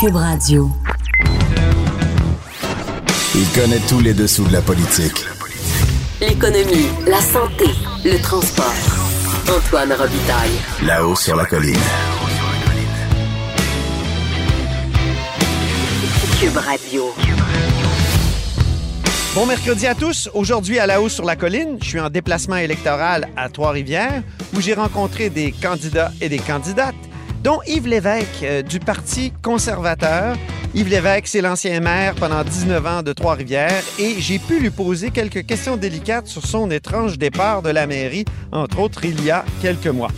Cube Radio. Il connaît tous les dessous de la politique. L'économie, la santé, le transport. Antoine Robitaille. Là-haut sur la colline. Cube Radio. Bon mercredi à tous. Aujourd'hui à la hausse sur la colline, je suis en déplacement électoral à Trois-Rivières où j'ai rencontré des candidats et des candidates, Yves Lévesque euh, du Parti conservateur. Yves Lévesque, c'est l'ancien maire pendant 19 ans de Trois-Rivières et j'ai pu lui poser quelques questions délicates sur son étrange départ de la mairie, entre autres il y a quelques mois.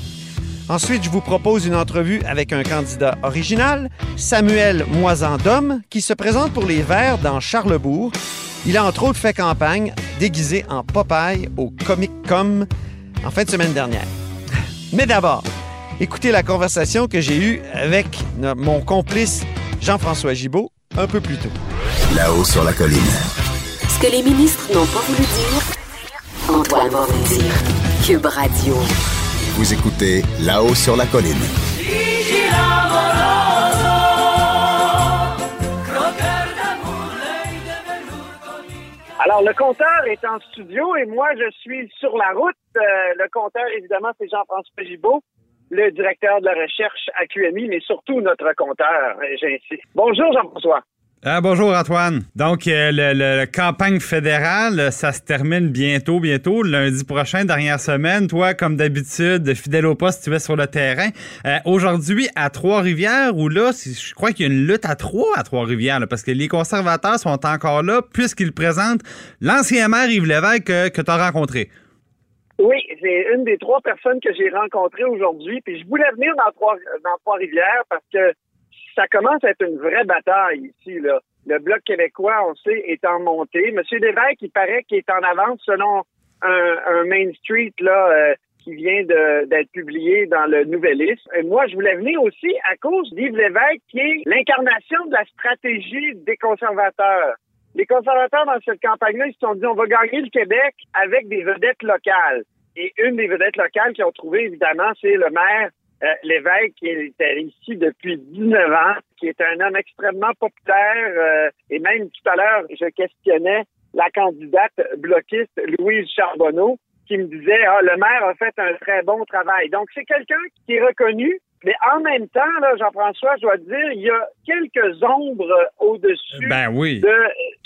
Ensuite, je vous propose une entrevue avec un candidat original, Samuel Moisan-Dom, qui se présente pour les Verts dans Charlebourg. Il a entre autres fait campagne déguisé en Popeye au Comic Com en fin de semaine dernière. Mais d'abord, écoutez la conversation que j'ai eue avec mon complice Jean-François Gibault un peu plus tôt. Là-haut sur la colline. Ce que les ministres n'ont pas voulu dire, Antoine va vous dire. Cube Radio. Vous écoutez Là-haut sur la colline. Alors, le compteur est en studio et moi, je suis sur la route. Euh, le compteur, évidemment, c'est Jean-François Gibault, le directeur de la recherche à QMI, mais surtout notre compteur, j'insiste. Bonjour, Jean-François. Ah, bonjour Antoine. Donc, euh, le, le campagne fédérale, ça se termine bientôt, bientôt, lundi prochain, dernière semaine. Toi, comme d'habitude, fidèle au poste, tu es sur le terrain. Euh, Aujourd'hui, à Trois-Rivières, où là, je crois qu'il y a une lutte à trois à Trois-Rivières, parce que les conservateurs sont encore là, puisqu'ils présentent l'ancien maire Yves Lévesque euh, que tu as rencontré. Oui, c'est une des trois personnes que j'ai rencontrées aujourd'hui. Puis je voulais venir dans Trois, dans Trois-Rivières parce que ça commence à être une vraie bataille ici. Là. Le Bloc québécois, on sait, est en montée. Monsieur Lévesque, il paraît qu'il est en avance selon un, Main Street là, euh, qui vient d'être publié dans le Nouvelliste. Et moi, je voulais venir aussi à cause d'Yves Lévesque, qui est l'incarnation de la stratégie des conservateurs. Les conservateurs, dans cette campagne-là, ils se sont dit, on va gagner le Québec avec des vedettes locales. Et une des vedettes locales qu'ils ont trouvé, évidemment, c'est le maire euh, Lévesque, qui était ici depuis 19 ans, qui est un homme extrêmement populaire. euh, et même tout à l'heure, je questionnais la candidate bloquiste Louise Charbonneau, qui me disait, ah, le maire a fait un très bon travail. Donc, c'est quelqu'un qui est reconnu, mais en même temps, là, Jean-François, je dois te dire, il y a quelques ombres au-dessus Ben oui. de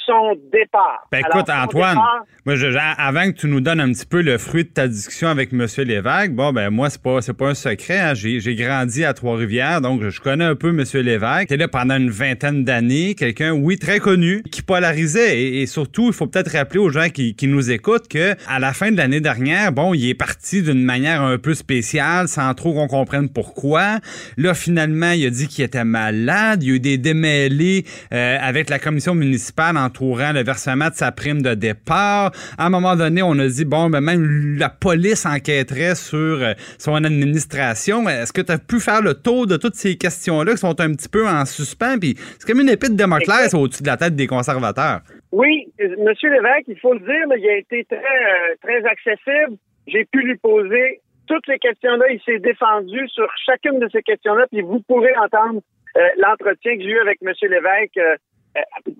son départ. Ben écoute, Antoine, départ, moi, je- avant que tu nous donnes un petit peu le fruit de ta discussion avec M. Lévesque, bon, ben moi, c'est pas, c'est pas un secret. hein. J'ai, j'ai grandi à Trois-Rivières, donc je connais un peu M. Lévesque. T'es là pendant une vingtaine d'années, quelqu'un, oui, très connu, qui polarisait. Et, et surtout, il faut peut-être rappeler aux gens qui, qui nous écoutent que à la fin de l'année dernière, bon, il est parti d'une manière un peu spéciale, sans trop qu'on comprenne pourquoi. Là, finalement, il a dit qu'il était malade. Il y a eu des démêlés euh, avec la commission municipale entourant le versement de sa prime de départ. À un moment donné, on a dit, bon, ben même la police enquêterait sur euh, son administration. Est-ce que tu as pu faire le tour de toutes ces questions-là qui sont un petit peu en suspens? Puis c'est comme une épée de Damoclès au-dessus de la tête des conservateurs. Oui, Monsieur Lévesque, il faut le dire, il a été très, euh, très accessible. J'ai pu lui poser toutes ces questions-là. Il s'est défendu sur chacune de ces questions-là. Puis vous pourrez entendre euh, l'entretien que j'ai eu avec Monsieur Lévesque euh,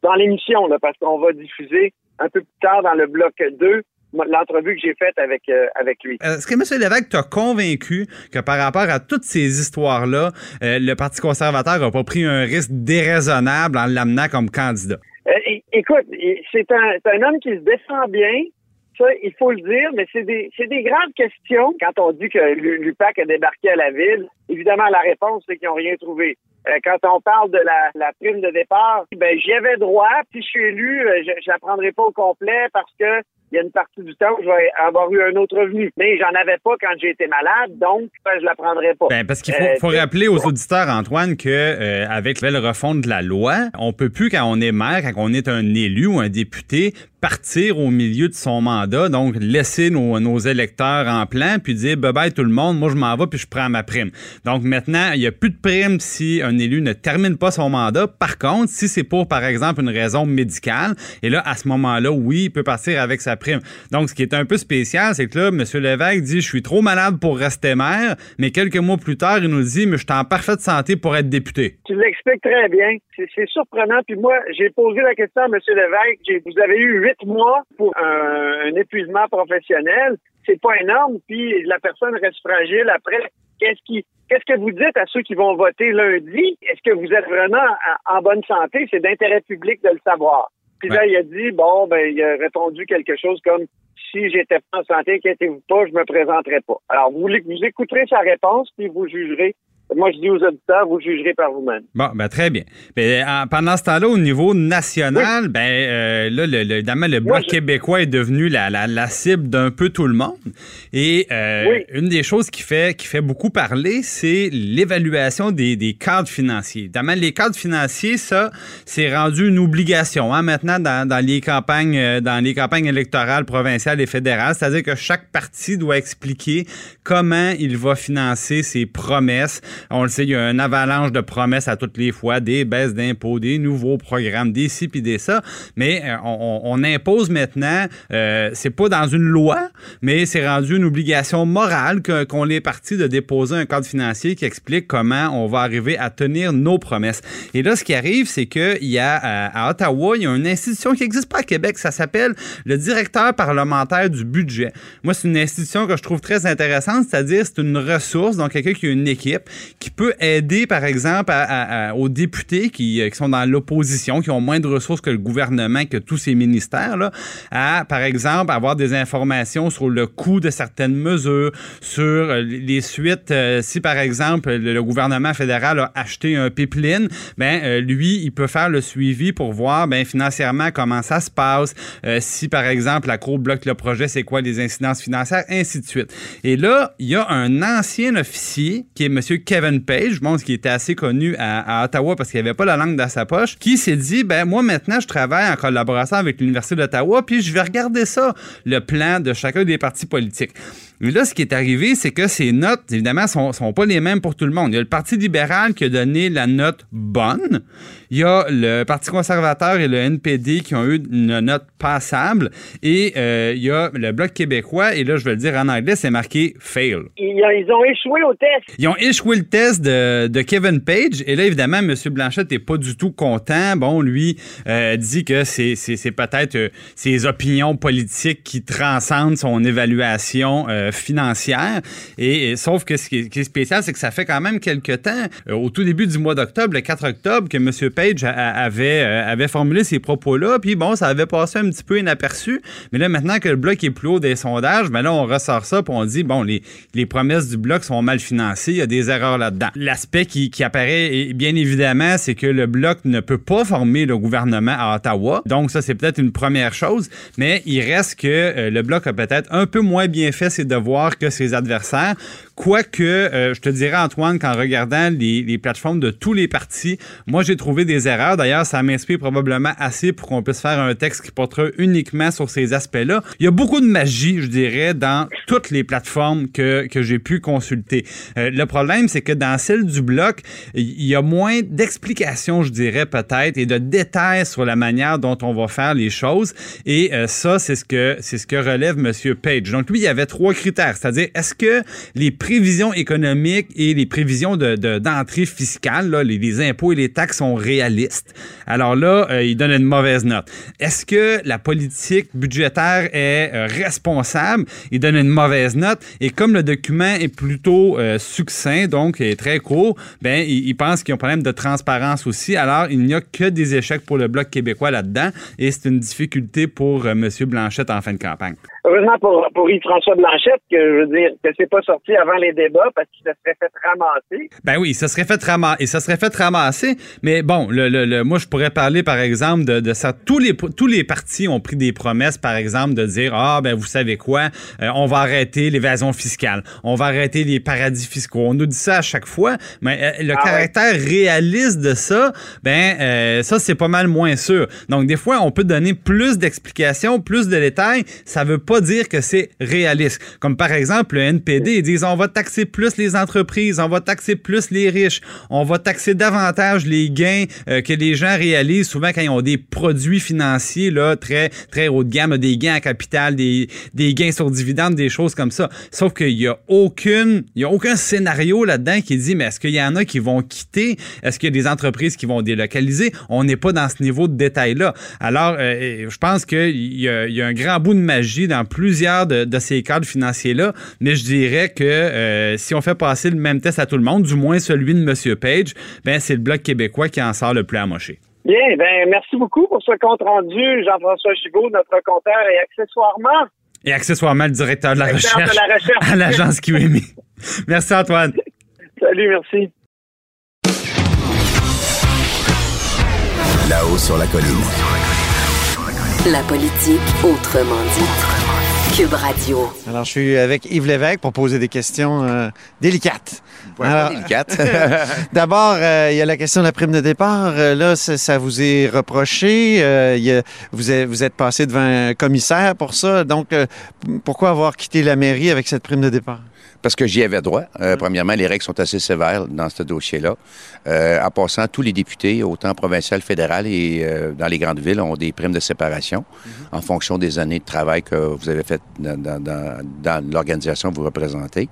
dans l'émission, parce qu'on va diffuser un peu plus tard dans le bloc 2 l'entrevue que j'ai faite avec, euh, avec lui. Est-ce que M. Lévesque t'a convaincu que par rapport à toutes ces histoires-là, euh, le Parti conservateur n'a pas pris un risque déraisonnable en l'amenant comme candidat? Euh, écoute, c'est un, c'est un homme qui se défend bien. Ça, il faut le dire, mais c'est des, c'est des graves questions. Quand on dit que Lu- l'UPAC a débarqué à la ville, évidemment, la réponse, c'est qu'ils n'ont rien trouvé. Euh, quand on parle de la, la prime de départ, ben, j'y avais droit. Si je suis élu, euh, je, la prendrai pas au complet parce que il y a une partie du temps où je vais avoir eu un autre revenu. Mais j'en avais pas quand j'ai été malade, donc ben, je la prendrai pas. Ben, parce qu'il faut, Euh, faut rappeler aux auditeurs, Antoine, que euh, avec la refonte de la loi, on peut plus, quand on est maire, quand on est un élu ou un député, partir au milieu de son mandat, donc laisser nos, électeurs en plan, puis dire bye bye tout le monde, moi je m'en vais puis je prends ma prime. Donc maintenant, il n'y a plus de prime si un élu ne termine pas son mandat. Par contre, si c'est pour, par exemple, une raison médicale, et là, à ce moment-là, oui, il peut partir avec sa prime. Donc, ce qui est un peu spécial, c'est que là, M. Lévesque dit Je suis trop malade pour rester maire, mais quelques mois plus tard, il nous dit Mais je suis en parfaite santé pour être député. Tu l'expliques très bien. C'est surprenant. Puis moi, j'ai posé la question à M. Lévesque. Vous avez eu huit mois pour un, un épuisement professionnel. C'est pas énorme. Puis la personne reste fragile après. Qu'est-ce qui Qu'est-ce que vous dites à ceux qui vont voter lundi? Est-ce que vous êtes vraiment en bonne santé? C'est d'intérêt public de le savoir. Puis là, il a dit, bon, ben, il a répondu quelque chose comme si j'étais pas en santé, inquiétez-vous pas, je me présenterai pas. Alors, vous, vous écouterez sa réponse, puis vous jugerez moi, je dis aux auditeurs, vous jugerez par vous-même. Bon, ben très bien. Ben, pendant ce temps-là, au niveau national, ben euh, là, le, évidemment, le Bloc québécois est devenu la, la, cible d'un peu tout le monde. Et euh, une des choses qui fait, qui fait beaucoup parler, c'est l'évaluation des, des, cadres financiers. Évidemment, les cadres financiers, ça, c'est rendu une obligation hein, maintenant dans, dans, les campagnes, euh, dans les campagnes électorales provinciales et fédérales. C'est-à-dire que chaque parti doit expliquer comment il va financer ses promesses on le sait, il y a une avalanche de promesses à toutes les fois, des baisses d'impôts, des nouveaux programmes, des ci puis des ça. Mais euh, on, impose maintenant, euh, c'est pas dans une loi, mais c'est rendu une obligation morale qu'on est parti de déposer un cadre financier qui explique comment on va arriver à tenir nos promesses. Et là, ce qui arrive, c'est qu'il y a euh, à Ottawa, il y a une institution qui n'existe pas à Québec, ça s'appelle le directeur parlementaire du budget. Moi, c'est une institution que je trouve très intéressante, c'est-à-dire c'est une ressource, donc quelqu'un qui a une équipe qui peut aider, par exemple, aux députés qui, euh, qui sont dans l'opposition, qui ont moins de ressources que le gouvernement, que tous ces ministères, là, à, par exemple, avoir des informations sur le coût de certaines mesures, sur euh, les suites. Euh, si, par exemple, le, gouvernement fédéral a acheté un pipeline, ben, lui, il peut faire le suivi pour voir, ben, financièrement, comment ça se passe. si, par exemple, la Cour bloque le projet, c'est quoi les incidences financières, ainsi de suite. Et là, il y a un ancien officier qui est M. Kevin Page, je pense qu'il était assez connu à, Ottawa parce qu'il avait pas la langue dans sa poche, qui s'est dit, ben moi maintenant je travaille en collaboration avec l'Université d'Ottawa, puis je vais regarder ça, le plan de chacun des partis politiques. Mais là, ce qui est arrivé, c'est que ces notes, évidemment, sont, sont pas les mêmes pour tout le monde. Il y a le Parti libéral qui a donné la note bonne. Il y a le Parti conservateur et le NPD qui ont eu une note passable. Et euh, il y a le Bloc québécois, et là, je vais le dire en anglais, c'est marqué fail. Ils, ont échoué au test. Ils ont échoué le test de, Kevin Page. Et là, évidemment, M. Blanchette n'est pas du tout content. Bon, lui euh, dit que c'est peut-être euh, ses opinions politiques qui transcendent son évaluation financière. Et, sauf que ce qui est, spécial, c'est que ça fait quand même quelques temps, au tout début du mois d'octobre, le 4 octobre, que M. Page avait, euh, avait formulé ces propos-là, puis bon, ça avait passé un petit peu inaperçu. Mais là, maintenant que le bloc est plus haut des sondages, ben là, on ressort ça, puis on dit, bon, les, les promesses du bloc sont mal financées, il y a des erreurs là-dedans. L'aspect qui, qui apparaît, bien évidemment, c'est que le bloc ne peut pas former le gouvernement à Ottawa. Donc, ça, c'est peut-être une première chose, mais il reste que euh, le bloc a peut-être un peu moins bien fait ses devoirs que ses adversaires. Quoique, euh, je te dirais, Antoine, qu'en regardant les, les, plateformes de tous les partis, moi, j'ai trouvé des erreurs. D'ailleurs, ça m'inspire probablement assez pour qu'on puisse faire un texte qui portera uniquement sur ces aspects-là. Il y a beaucoup de magie, je dirais, dans toutes les plateformes que, que j'ai pu consulter. Euh, le problème, c'est que dans celle du bloc, il y a moins d'explications, je dirais, peut-être, et de détails sur la manière dont on va faire les choses. Et euh, ça, c'est ce que c'est ce que relève M. Page. Donc, lui, il y avait trois critères, c'est-à-dire, est-ce que les prévisions économiques et les prévisions de, d'entrée fiscale, là, les, impôts et les taxes sont réalistes. Alors là, euh, il donne une mauvaise note. Est-ce que la politique budgétaire est euh, responsable? Il donne une mauvaise note. Et comme le document est plutôt euh, succinct, donc est très court, ben il, pense qu'il y a un problème de transparence aussi. Alors, il n'y a que des échecs pour le Bloc québécois là-dedans. Et c'est une difficulté pour M. Blanchette en fin de campagne. Heureusement pour, pour Yves-François Blanchette, que je veux dire, que c'est pas sorti avant les débats parce qu'il se serait fait ramasser. Ben oui, ça serait fait ramasser. Et ça serait fait ramasser. Mais bon, le, le, moi, je pourrais parler, par exemple, de, de ça. Tous les, tous les partis ont pris des promesses, par exemple, de dire Ah, ben, vous savez quoi, euh, on va arrêter l'évasion fiscale. On va arrêter les paradis fiscaux. On nous dit ça à chaque fois. Mais euh, le Ah caractère réaliste de ça, ben, euh, ça, c'est pas mal moins sûr. Donc, des fois, on peut donner plus d'explications, plus de détails. Ça veut pas dire que c'est réaliste. Comme par exemple, le NPD, ils disent on va taxer plus les entreprises, on va taxer plus les riches, on va taxer davantage les gains euh, que les gens réalisent souvent quand ils ont des produits financiers là, très, très haut de gamme, des gains à capital, des, des gains sur dividendes, des choses comme ça. Sauf qu'il y a aucune, il y a aucun scénario là-dedans qui dit mais est-ce qu'il y en a qui vont quitter? Est-ce qu'il y a des entreprises qui vont délocaliser? On n'est pas dans ce niveau de détail-là. Alors, euh, je pense qu'il y, y a un grand bout de magie dans plusieurs de, de ces cadres financiers-là, mais je dirais que euh, si on fait passer le même test à tout le monde, du moins celui de M. Page, ben c'est le Bloc québécois qui en sort le plus amoché. Bien, ben merci beaucoup pour ce compte rendu, Jean-François Chigaud, notre compteur, et accessoirement, Et accessoirement, le directeur de la directeur recherche de la recherche. à l'agence QMI. Merci Antoine. Salut, merci. Là-haut sur la colline. La politique autrement dite. Cube Radio. Alors, je suis avec Yves Lévesque pour poser des questions euh, délicates. Ouais, Alors- pas délicate. D'abord, euh, il y a la question de la prime de départ. Euh, là, ça, ça vous est reproché. Euh, il y a- vous, êtes, vous êtes passé devant un commissaire pour ça. Donc, euh, pourquoi avoir quitté la mairie avec cette prime de départ? Parce que j'y avais droit. Euh, premièrement, les règles sont assez sévères dans ce dossier-là. Euh, en passant, tous les députés, autant provincial, fédéral et euh, dans les grandes villes, ont des primes de séparation en fonction des années de travail que vous avez faites dans, dans- dans- dans l'organisation que vous représentez.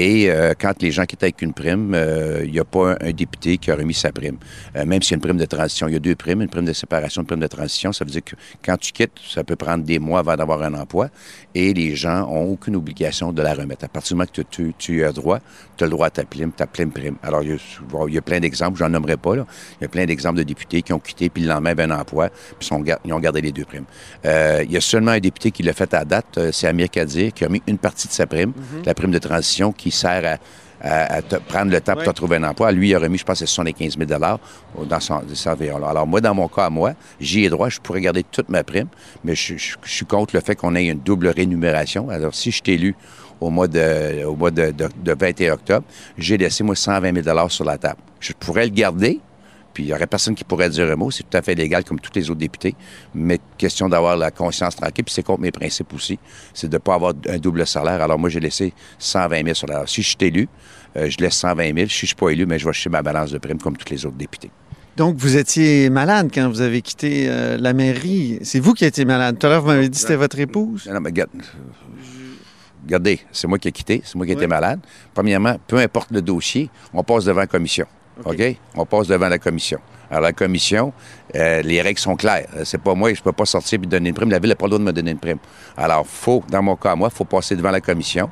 Et euh, quand les gens quittent avec une prime, euh, il n'y a pas un, un député qui a remis sa prime. Euh, même s'il y a une prime de transition, il y a deux primes, une prime de séparation, une prime de transition. Ça veut dire que quand tu quittes, ça peut prendre des mois avant d'avoir un emploi et les gens ont aucune obligation de la remettre. À partir du moment que tu, as droit, tu as le droit à ta prime, ta pleine prime. Alors, il y a, bon, il y a plein d'exemples, j'en nommerai pas, là. Il y a plein d'exemples de députés qui ont quitté, puis le lendemain, avaient un emploi, puis sont, ils ont gardé les deux primes. Euh, il y a seulement un député qui l'a fait à date, c'est Amir Kadir, qui a mis une partie de sa prime, la prime de transition, qui sert à à, à te prendre le temps pour te trouver un emploi. Lui, il a remis, je pense, c'est 75 000 dans son, son environ-là. Alors, moi, dans mon cas, à moi, j'y ai droit, je pourrais garder toute ma prime, mais je, je- je suis contre le fait qu'on ait une double rémunération. Alors, si je t'ai élu au mois de, au mois de, de- de 21 octobre, j'ai laissé, moi, 120 000 sur la table. Je pourrais le garder, puis il n'y aurait personne qui pourrait dire un mot. C'est tout à fait légal comme tous les autres députés. Mais question d'avoir la conscience tranquille, puis c'est contre mes principes aussi, c'est de ne pas avoir un double salaire. Alors moi, j'ai laissé 120 000 sur la Si je suis élu, euh, je laisse 120 000. Si je ne suis pas élu, mais je vais chercher ma balance de prime comme tous les autres députés. Donc, vous étiez malade quand vous avez quitté euh, la mairie. C'est vous qui étiez malade. Tout à l'heure, vous m'avez dit que c'était votre épouse. Non, non, mais regarde, regardez, c'est moi qui ai quitté, c'est moi qui Ouais. étais malade. Premièrement, peu importe le dossier, on passe devant la commission. OK? On passe devant la commission. Alors, la commission, euh, les règles sont claires. Euh, C'est pas moi, je peux pas sortir et donner une prime. La ville n'a pas le droit de me donner une prime. Alors, faut, dans mon cas, moi, faut passer devant la commission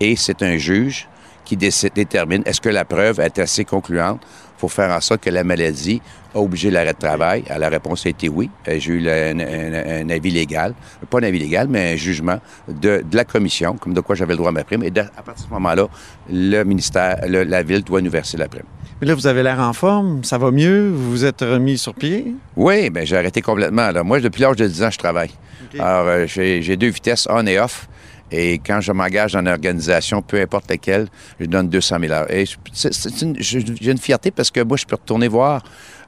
et c'est un juge qui décide- détermine est-ce que la preuve est assez concluante pour faire en sorte que la maladie a obligé l'arrêt de travail. La réponse a été oui. Euh, J'ai eu un, avis légal, pas un avis légal, mais un jugement de, la commission, comme de quoi j'avais le droit à ma prime. Et à partir de ce moment-là, le ministère, le- la ville doit nous verser la prime. Mais là, vous avez l'air en forme. Ça va mieux. Vous vous êtes remis sur pied? Oui, bien, j'ai arrêté complètement. Là. Moi, depuis l'âge de 10 ans, je travaille. Alors, euh, j'ai deux vitesses, on et off. Et quand je m'engage dans une organisation, peu importe laquelle, je donne 200 000 heures. Et j'ai une fierté parce que moi, je peux retourner voir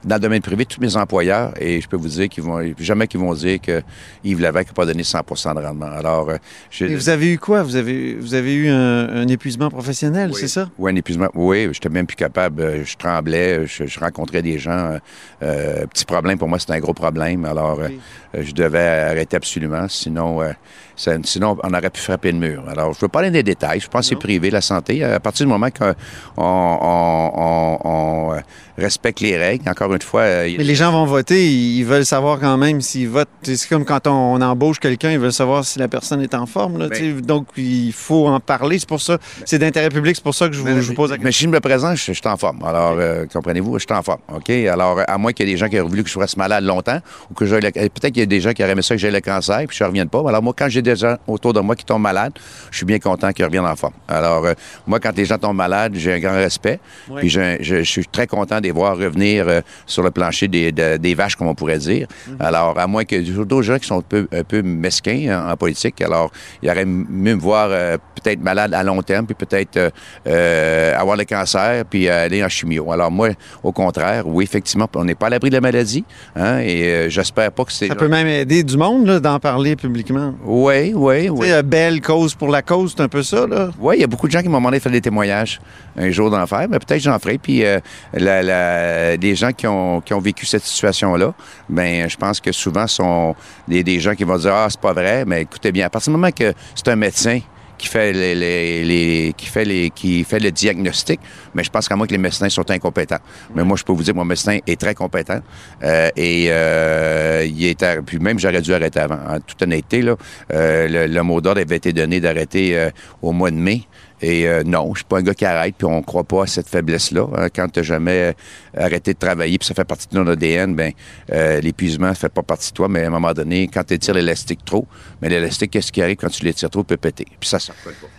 dans le domaine privé tous mes employeurs et je peux vous dire qu'ils vont jamais qu'ils vont dire que Yves Lévesque n'a pas donné 100 de rendement. Alors, euh, je- Et vous avez eu quoi? Vous avez, vous avez eu un, un épuisement professionnel, Oui. c'est ça? Oui, un épuisement. Oui, j'étais même plus capable. Euh, Je tremblais, je, je rencontrais des gens. Euh, petit problème pour moi, c'était un gros problème. Alors, euh, Oui. euh, je devais arrêter absolument. Sinon, euh, ça- sinon, on aurait pu frapper le mur. Alors, je veux pas aller dans les détails. Je pense que c'est privé, la santé. À partir du moment qu'on on, on- on- on, respecte les règles, encore une fois, Mais les gens vont voter, ils veulent savoir quand même s'ils votent. C'est comme quand on, embauche quelqu'un, ils veulent savoir si la personne est en forme. Là, Ben-. Donc, il faut en parler. C'est pour ça, c'est d'intérêt public, c'est pour ça que je vous, je vous pose la Mais question. si je me présente, je, je suis en forme. Alors, comprenez-vous, je suis en forme. OK? Alors, à moins qu'il y ait des gens qui auraient voulu que je reste malade longtemps ou que j'aille le- Peut-être qu'il y a des gens qui auraient aimé ça que j'ai le cancer puis je ne revienne pas. Alors, moi, quand j'ai des gens autour de moi qui tombent malades, je suis bien content qu'ils reviennent en forme. Alors, euh, moi, quand les gens tombent malades, j'ai un grand respect. Oui. Puis, je, je- je suis très content de les voir revenir euh, sur le plancher des, de- des vaches, comme on pourrait dire. Alors, à moins que d'autres gens qui sont un peu, un peu mesquins en, en politique, alors, il aurait mieux me voir euh, peut-être malade à long terme, puis peut-être euh, euh, avoir le cancer, puis aller en chimio. Alors, moi, au contraire, oui, effectivement, on n'est pas à l'abri de la maladie, hein, et euh, j'espère pas que c'est... Ça peut même aider du monde là, d'en parler publiquement. Oui, oui, Tu oui. sais, euh, belle cause pour la cause, c'est un peu ça. Là. Oui, il y a beaucoup de gens qui m'ont demandé de faire des témoignages un jour d'en faire, mais peut-être j'en ferai. Puis euh, la, la- des gens qui ont, qui ont vécu cette situation-là, ben je pense que souvent sont des, des gens qui vont dire ah c'est pas vrai, mais écoutez bien, à partir du moment que c'est un médecin qui fait les, qui fait les qui fait le diagnostic, mais je pense qu'à moi que les médecins sont incompétents. Mais moi je peux vous dire mon médecin est très compétent euh, et euh, il est puis même j'aurais dû arrêter avant. En toute honnêteté là, euh, le, le mot d'ordre avait été donné d'arrêter euh, au mois de mai. Et euh, non, je suis pas un gars qui arrête, puis on croit pas à cette faiblesse-là. hein. Quand tu jamais euh, arrêté de travailler, puis ça fait partie de ton ADN, ben euh, l'épuisement fait pas partie de toi, mais à un moment donné, quand tu étires l'élastique trop, mais l'élastique, qu'est-ce qui arrive quand tu l'étires trop, peut péter. Puis ça, ça.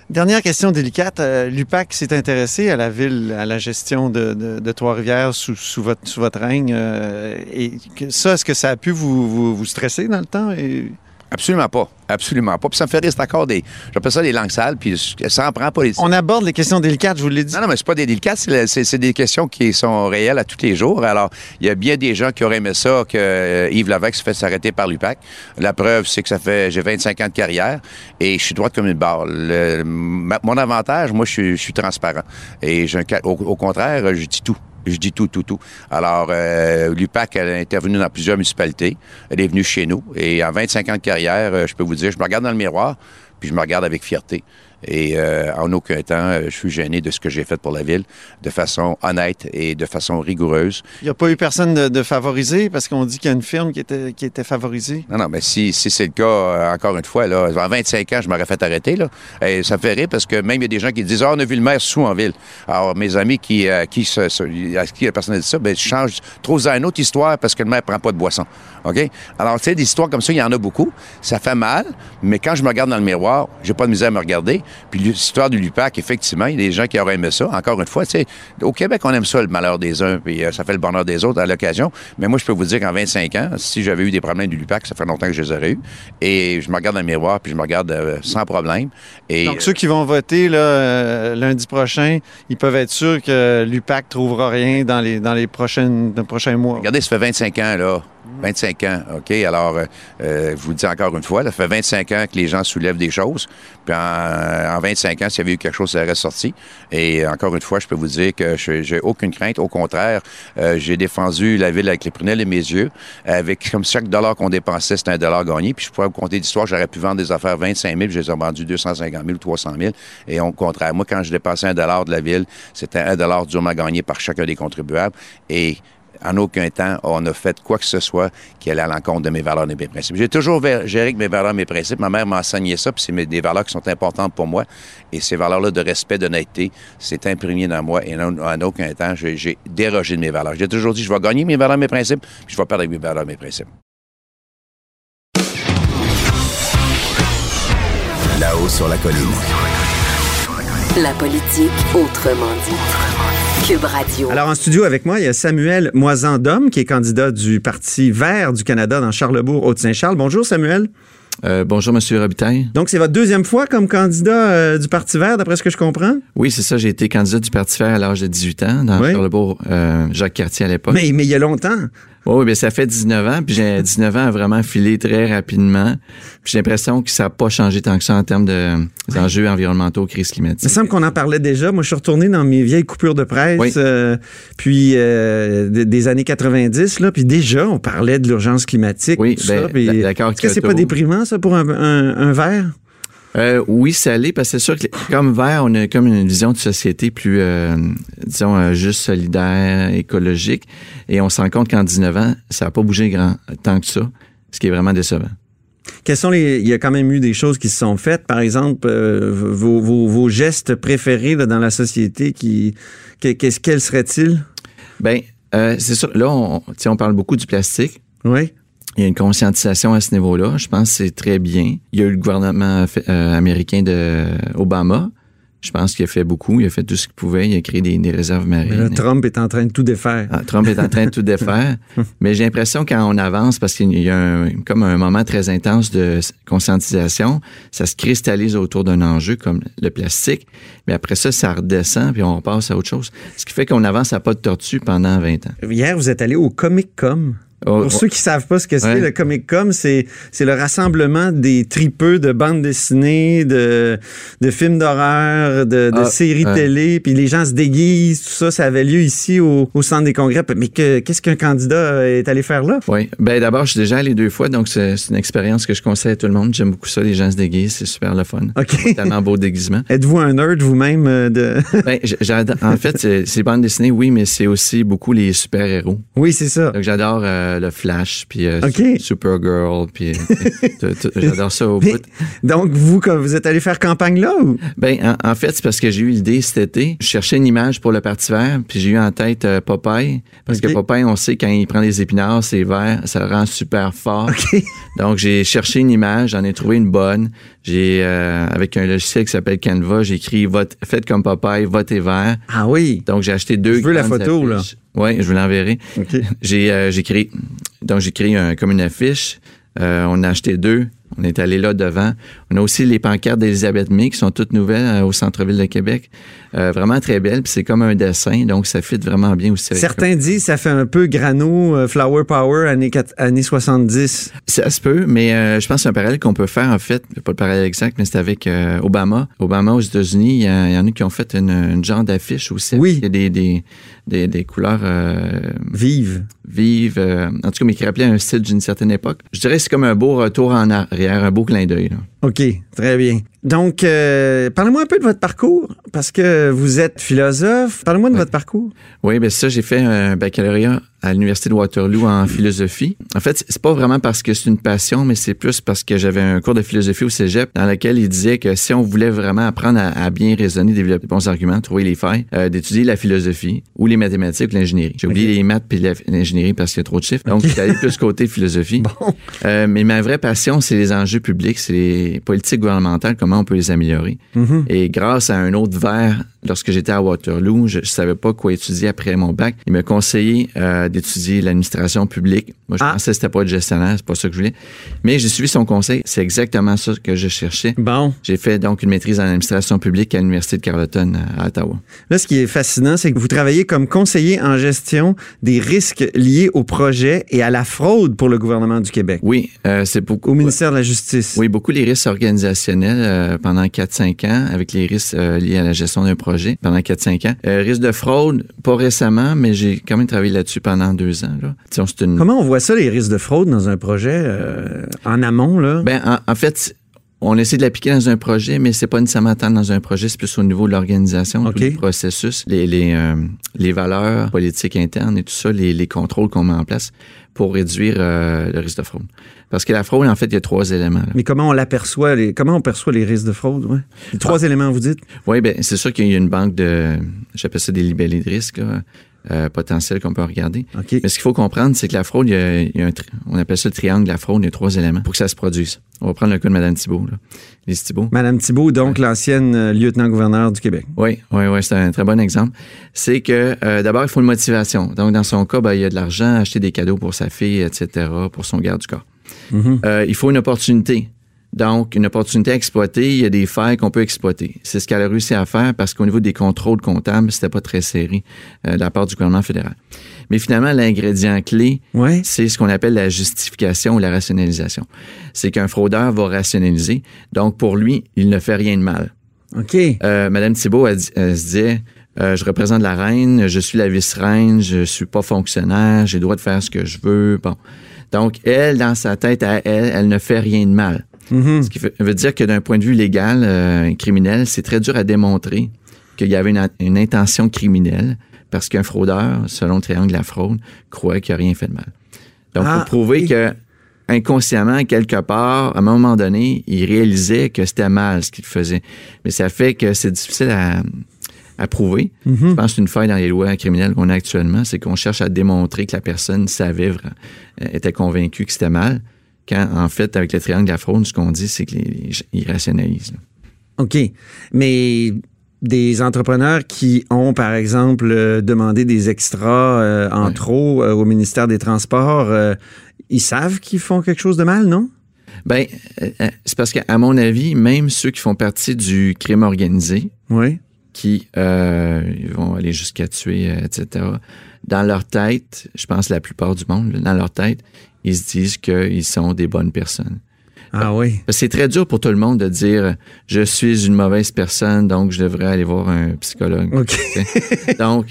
Dernière question délicate. Euh, L'UPAC s'est intéressé à la ville, à la gestion de, de- de Trois-Rivières sous, sous votre, sous votre règne. et ça, est-ce que ça a pu vous, vous, stresser dans le temps? Absolument pas. Absolument pas. Puis ça me fait rire, c'est encore des. J'appelle ça des langues sales, puis ça en prend pas les. On aborde les questions délicates, je vous l'ai dit. Non, non, mais c'est pas des délicates, c'est des questions qui sont réelles à tous les jours. Alors, il y a bien des gens qui auraient aimé ça que euh, Yves Lavec se fait s'arrêter par l'UPAC. La preuve, c'est que ça fait j'ai 25 ans de carrière et je suis droite comme une barre. Le- ma- mon avantage, moi, je suis, je suis transparent. Et j'ai au, au contraire, je dis tout. Je dis tout, tout, tout. Alors, euh, l'UPAC, elle a intervenu dans plusieurs municipalités. Elle est venue chez nous. Et en 25 ans de carrière, euh, je peux vous dire, je me regarde dans le miroir, puis je me regarde avec fierté. Et euh, en aucun temps, euh, je suis gêné de ce que j'ai fait pour la ville, de façon honnête et de façon rigoureuse. Il n'y a pas eu personne de, de favorisé parce qu'on dit qu'il y a une firme qui était, qui était favorisée? Non, non, mais si, si c'est le cas, euh, encore une fois, là, en 25 ans, je m'aurais fait arrêter. Là. Et ça me fait rire parce que même il y a des gens qui disent Ah, on a vu le maire sous en ville. Alors, mes amis qui, euh, qui se, se- à qui la personne a dit ça, ben, je change, trouve une autre histoire parce que le maire prend pas de boisson. OK? Alors, tu sais, des histoires comme ça, il y en a beaucoup. Ça fait mal, mais quand je me regarde dans le miroir, j'ai pas de misère à me regarder. Puis l'histoire du LUPAC, effectivement, il y a des gens qui auraient aimé ça. Encore une fois, tu sais, au Québec, on aime ça, le malheur des uns, puis euh, ça fait le bonheur des autres à l'occasion. Mais moi, je peux vous dire qu'en 25 ans, si j'avais eu des problèmes du LUPAC, ça fait longtemps que je les aurais eu. Et je me regarde dans le miroir, puis je me regarde euh, sans problème. Et, Donc, ceux qui vont voter là, euh, lundi prochain, ils peuvent être sûrs que l'UPAC trouvera rien dans les, dans les, prochaines, dans les prochains mois. Regardez, ça fait 25 ans, là. 25 ans, OK? Alors, euh, euh, je vous le dis encore une fois, ça fait 25 ans que les gens soulèvent des choses. Puis en, en 25 ans, s'il y avait eu quelque chose, ça aurait sorti. Et encore une fois, je peux vous dire que j'ai aucune crainte. Au contraire, euh, j'ai défendu la ville avec les prunelles et mes yeux. Avec comme chaque dollar qu'on dépensait, c'était un dollar gagné. Puis je pourrais vous compter d'histoire, j'aurais pu vendre des affaires 25 000, puis je les ai vendues 250 000 ou 300 000. Et au contraire, moi, quand je dépensais un dollar de la ville, c'était un dollar durement gagné par chacun des contribuables. Et en aucun temps, on a fait quoi que ce soit qui allait à l'encontre de mes valeurs et de mes principes. J'ai toujours géré avec mes valeurs et mes principes. Ma mère m'a enseigné ça, puis c'est des valeurs qui sont importantes pour moi. Et ces valeurs-là de respect, d'honnêteté, c'est imprégné dans moi. Et en, en aucun temps, j'ai j'ai dérogé de mes valeurs. J'ai toujours dit, je vais gagner mes valeurs et mes principes, puis je vais perdre avec mes valeurs et mes principes. Là-haut sur la colline. La politique autrement dit. Cube Radio. Alors, en studio avec moi, il y a Samuel Moisandom, qui est candidat du Parti vert du Canada dans Charlebourg, Haute-Saint-Charles. Bonjour, Samuel. Euh, bonjour, Monsieur Robitaille. Donc, c'est votre deuxième fois comme candidat euh, du Parti vert, d'après ce que je comprends? Oui, c'est ça. J'ai été candidat du Parti vert à l'âge de 18 ans dans Oui. Charlebourg, euh, Jacques Cartier à l'époque. Mais, mais il y a longtemps. Oui, oui, bien, ça fait 19 ans, puis j'ai 19 ans à vraiment filer très rapidement. Puis j'ai l'impression que ça n'a pas changé tant que ça en termes de des enjeux environnementaux, crise Il climatique. me semble qu'on en parlait déjà. Moi, je suis retourné dans mes vieilles coupures de presse, Oui. euh, puis euh, des, années 90, là, puis déjà, on parlait de l'urgence climatique. Oui, tout ben, ça, puis- Est-ce que c'est pas déprimant, ça, pour un, un, un vert? Euh, oui, ça l'est, parce que c'est sûr que comme vert, on a comme une vision de société plus, euh, disons, euh, juste solidaire, écologique. Et on se rend compte qu'en 19 ans, ça n'a pas bougé grand tant que ça, ce qui est vraiment décevant. Quels sont les. Il y a quand même eu des choses qui se sont faites. Par exemple, euh, vos, vos, vos gestes préférés là, dans la société, qui, que- qu'est-ce quels seraient-ils? Ben, euh, c'est sûr, là, on, on parle beaucoup du plastique. Oui. Il y a une conscientisation à ce niveau-là. Je pense que c'est très bien. Il y a eu le gouvernement euh, américain de Obama. Je pense qu'il a fait beaucoup. Il a fait tout ce qu'il pouvait. Il a créé des, des réserves là, marines. Trump est en train de tout défaire. Ah, Trump est en train de tout défaire. Mais j'ai l'impression quand on avance, parce qu'il y a un- comme un moment très intense de conscientisation, ça se cristallise autour d'un enjeu comme le plastique. Mais après ça, ça redescend puis on passe à autre chose. Ce qui fait qu'on avance à pas de tortue pendant 20 ans. Hier, vous êtes allé au Comic Com. Oh, Pour oh, ceux qui savent pas ce que c'est, Ouais. le Comic Com, c'est, le rassemblement des tripeux de bandes dessinées, de, de films d'horreur, de, de Ah, séries ouais. télé, puis les gens se déguisent, tout ça, ça avait lieu ici au, au centre des congrès. Mais que, qu'est-ce qu'un candidat est allé faire là? Oui. Ben d'abord, je suis déjà allé deux fois, donc c'est une expérience que je conseille à tout le monde. J'aime beaucoup ça, les gens se déguisent, c'est super le fun. OK. Tellement beau déguisement. Êtes-vous un nerd vous-même euh, de. Ben, en fait, c'est c'est bandes dessinées, oui, mais c'est aussi beaucoup les super-héros. oui, c'est ça. Donc j'adore euh, le Flash, puis euh. Supergirl, puis j'adore ça au bout. donc, vous, quand vous êtes allé faire campagne là ou? Ben, en, en fait, c'est parce que j'ai eu l'idée cet été. Je cherchais une image pour le Parti vert, puis j'ai eu en tête euh, Popeye. Parce que Popeye, on sait, quand il prend des épinards, c'est vert, ça le rend super fort. Donc, j'ai cherché une image, j'en ai trouvé une bonne. J'ai, euh, avec un logiciel qui s'appelle Canva, j'ai écrit faites comme Popeye, votez vert. Ah oui. Donc, j'ai acheté deux Je veux la photo, là. Oui, je vous l'enverrai. OK. J'ai euh, j'ai créé donc j'ai créé un, comme une affiche. Euh, on a acheté deux. On est allé là devant. On a aussi les pancartes d'Elisabeth May qui sont toutes nouvelles euh, au centre-ville de Québec. Euh, vraiment très belles. Puis c'est comme un dessin, donc ça fit vraiment bien aussi. avec- Certains disent ça fait un peu grano, euh, flower power, années, années 70. Ça se peut, mais euh, je pense que c'est un parallèle qu'on peut faire en fait. Pas le parallèle exact, mais c'est avec euh, Obama. Obama aux États-Unis, il y, en a qui ont fait une, une genre d'affiche aussi. Oui. Il y a des, des, des, des couleurs euh, Vive. vives, euh, en tout cas, mais qui rappelaient un style d'une certaine époque. Je dirais que c'est comme un beau retour en arrière, un beau clin d'œil. OK, très bien. Donc, euh, parlez-moi un peu de votre parcours, parce que vous êtes philosophe. Parlez-moi de votre parcours. Oui, ben ça, j'ai fait un baccalauréat à l'Université de Waterloo en philosophie. En fait, c'est- pas vraiment parce que c'est une passion, mais c'est plus parce que j'avais un cours de philosophie au cégep dans lequel il disait que si on voulait vraiment apprendre à, à bien raisonner, développer de bons arguments, trouver les failles, euh, d'étudier la philosophie ou les mathématiques ou l'ingénierie. J'ai oublié les maths puis l'ingénierie parce qu'il y a trop de chiffres. Donc, j'étais allé plus côté philosophie. Bon. Euh, mais ma vraie passion, c'est les enjeux publics, c'est les politiques gouvernementales, comment on peut les améliorer. Mhm. Et grâce à un autre verre, lorsque j'étais à Waterloo, je, je savais pas quoi étudier après mon bac. Il m'a conseillé euh, d'étudier l'administration publique. Moi, je Ah. pensais que c'était pas de gestionnaire, c'est pas ça que je voulais. Mais j'ai suivi son conseil. C'est exactement ça que je cherchais. Bon. J'ai fait donc une maîtrise en administration publique à l'Université de Carleton à Ottawa. Là, ce qui est fascinant, c'est que vous travaillez comme conseiller en gestion des risques liés au projet et à la fraude pour le gouvernement du Québec, Oui, euh, c'est beaucoup. au ministère de la Justice. Oui, beaucoup les risques organisationnels euh, pendant 4-5 ans, avec les risques euh, liés à la gestion d'un projet pendant 4-5 ans. Euh, risque de fraude, pas récemment, mais j'ai quand même travaillé là-dessus pendant deux ans. Là. Disons, c'est une... Comment on voit ça, les risques de fraude dans un projet euh, en amont, là? Ben, en, en fait, on essaie de l'appliquer dans un projet, mais c'est pas nécessairement tant dans un projet, c'est plus au niveau de l'organisation, OK. tous les processus, les, les, euh, les valeurs politiques internes et tout ça, les, les contrôles qu'on met en place pour réduire euh, le risque de fraude. Parce que la fraude, en fait, il y a trois éléments. là. Mais comment on l'aperçoit, les, comment on perçoit les risques de fraude? Ouais? Les trois éléments, vous dites? Oui, ben c'est sûr qu'il y a une banque de, j'appelle ça des libellés de risque, là, euh, potentiels qu'on peut regarder. OK. Mais ce qu'il faut comprendre, c'est que la fraude, il y a, il y a un, tri- on appelle ça le triangle de la fraude, il y a trois éléments pour que ça se produise. On va prendre le cas de Mme Thibault, là. Lise Thibault. Madame Thibault, donc l'ancienne euh, lieutenant-gouverneur du Québec. Oui, oui, oui, c'est un très bon exemple. C'est que euh, d'abord, il faut une motivation. Donc, dans son cas, ben, il y a de l'argent, acheter des cadeaux pour sa fille, etc., pour son garde du corps. Euh, il faut une opportunité. Donc, une opportunité à exploiter, il y a des failles qu'on peut exploiter. C'est ce qu'elle a réussi à faire parce qu'au niveau des contrôles comptables, c'était pas très serré euh, de la part du gouvernement fédéral. Mais finalement, l'ingrédient clé, Ouais. c'est ce qu'on appelle la justification ou la rationalisation. C'est qu'un fraudeur va rationaliser. Donc, pour lui, il ne fait rien de mal. OK. Euh, Madame Thibault, elle, dit- elle se disait, euh, je représente la reine, je suis la vice-reine, je suis pas fonctionnaire, j'ai le droit de faire ce que je veux. Bon. Donc, elle, dans sa tête, à elle, elle ne fait rien de mal. Ce qui veut dire que d'un point de vue légal, euh, criminel, c'est très dur à démontrer qu'il y avait une, une intention criminelle parce qu'un fraudeur, selon le triangle de la fraude, croit qu'il n'a rien fait de mal. Donc, Ah, pour prouver oui. que inconsciemment, quelque part, à un moment donné, il réalisait que c'était mal ce qu'il faisait. Mais ça fait que c'est difficile à, à prouver. Mhm. Je pense que c'est une faille dans les lois criminelles qu'on a actuellement, c'est qu'on cherche à démontrer que la personne savait, euh, était convaincue que c'était mal, quand en fait, avec le triangle de la fraude, ce qu'on dit, c'est qu'ils rationalisent. OK. Mais des entrepreneurs qui ont, par exemple, euh, demandé des extras euh, en Ouais. trop euh, au ministère des Transports, ils savent qu'ils font quelque chose de mal, non? Ben, c'est parce qu'à mon avis, même ceux qui font partie du crime organisé, Oui. Qui euh, vont aller jusqu'à tuer, euh, etc. Dans leur tête, je pense la plupart du monde, dans leur tête, ils se disent qu'ils sont des bonnes personnes. Ah oui. C'est très dur pour tout le monde de dire je suis une mauvaise personne, donc je devrais aller voir un psychologue. OK. T'sais. donc,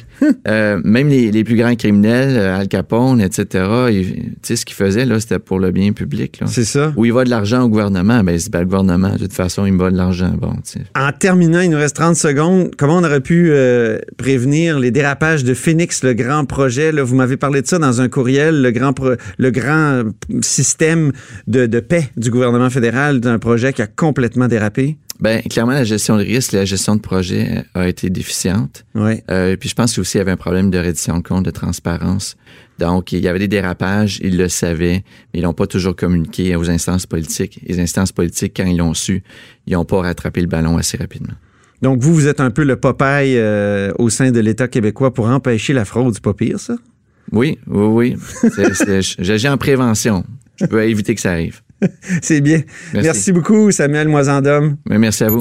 euh, même les, les plus grands criminels, euh, Al Capone, etc., ils- tu sais, ce qu'ils faisaient, là, c'était pour le bien public. C'est ça. Où il va de l'argent au gouvernement, ben, c'est ben, le gouvernement, de toute façon, il me va de l'argent. Bon. En terminant, il nous reste 30 secondes. Comment on aurait pu euh, prévenir les dérapages de Phoenix, le grand projet? Là, vous m'avez parlé de ça dans un courriel, le grand, pro- le grand système de, de paix du gouvernement fédéral d'un projet qui a complètement dérapé? Ben, clairement, la gestion de risque, la gestion de projet a été déficiente. Oui. Euh, puis je pense aussi qu'il y avait un problème de reddition de compte, de transparence. Donc, il y avait des dérapages, ils le savaient, mais ils n'ont pas toujours communiqué aux instances politiques. Les instances politiques, quand ils l'ont su, ils n'ont pas rattrapé le ballon assez rapidement. Donc, vous, vous êtes un peu le Popeye euh, au sein de l'État québécois pour empêcher la fraude. C'est pas pire, ça? Oui, oui, oui. J'agis en prévention. Je peux éviter que ça arrive. C'est bien. Merci. Merci. beaucoup, Samuel Moisandom. Mais merci à vous.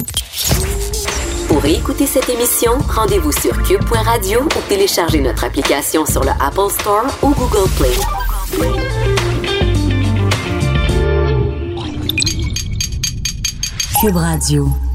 Pour écouter cette émission, rendez-vous sur cube.radio ou téléchargez notre application sur le Apple Store ou Google Play. Cube Radio.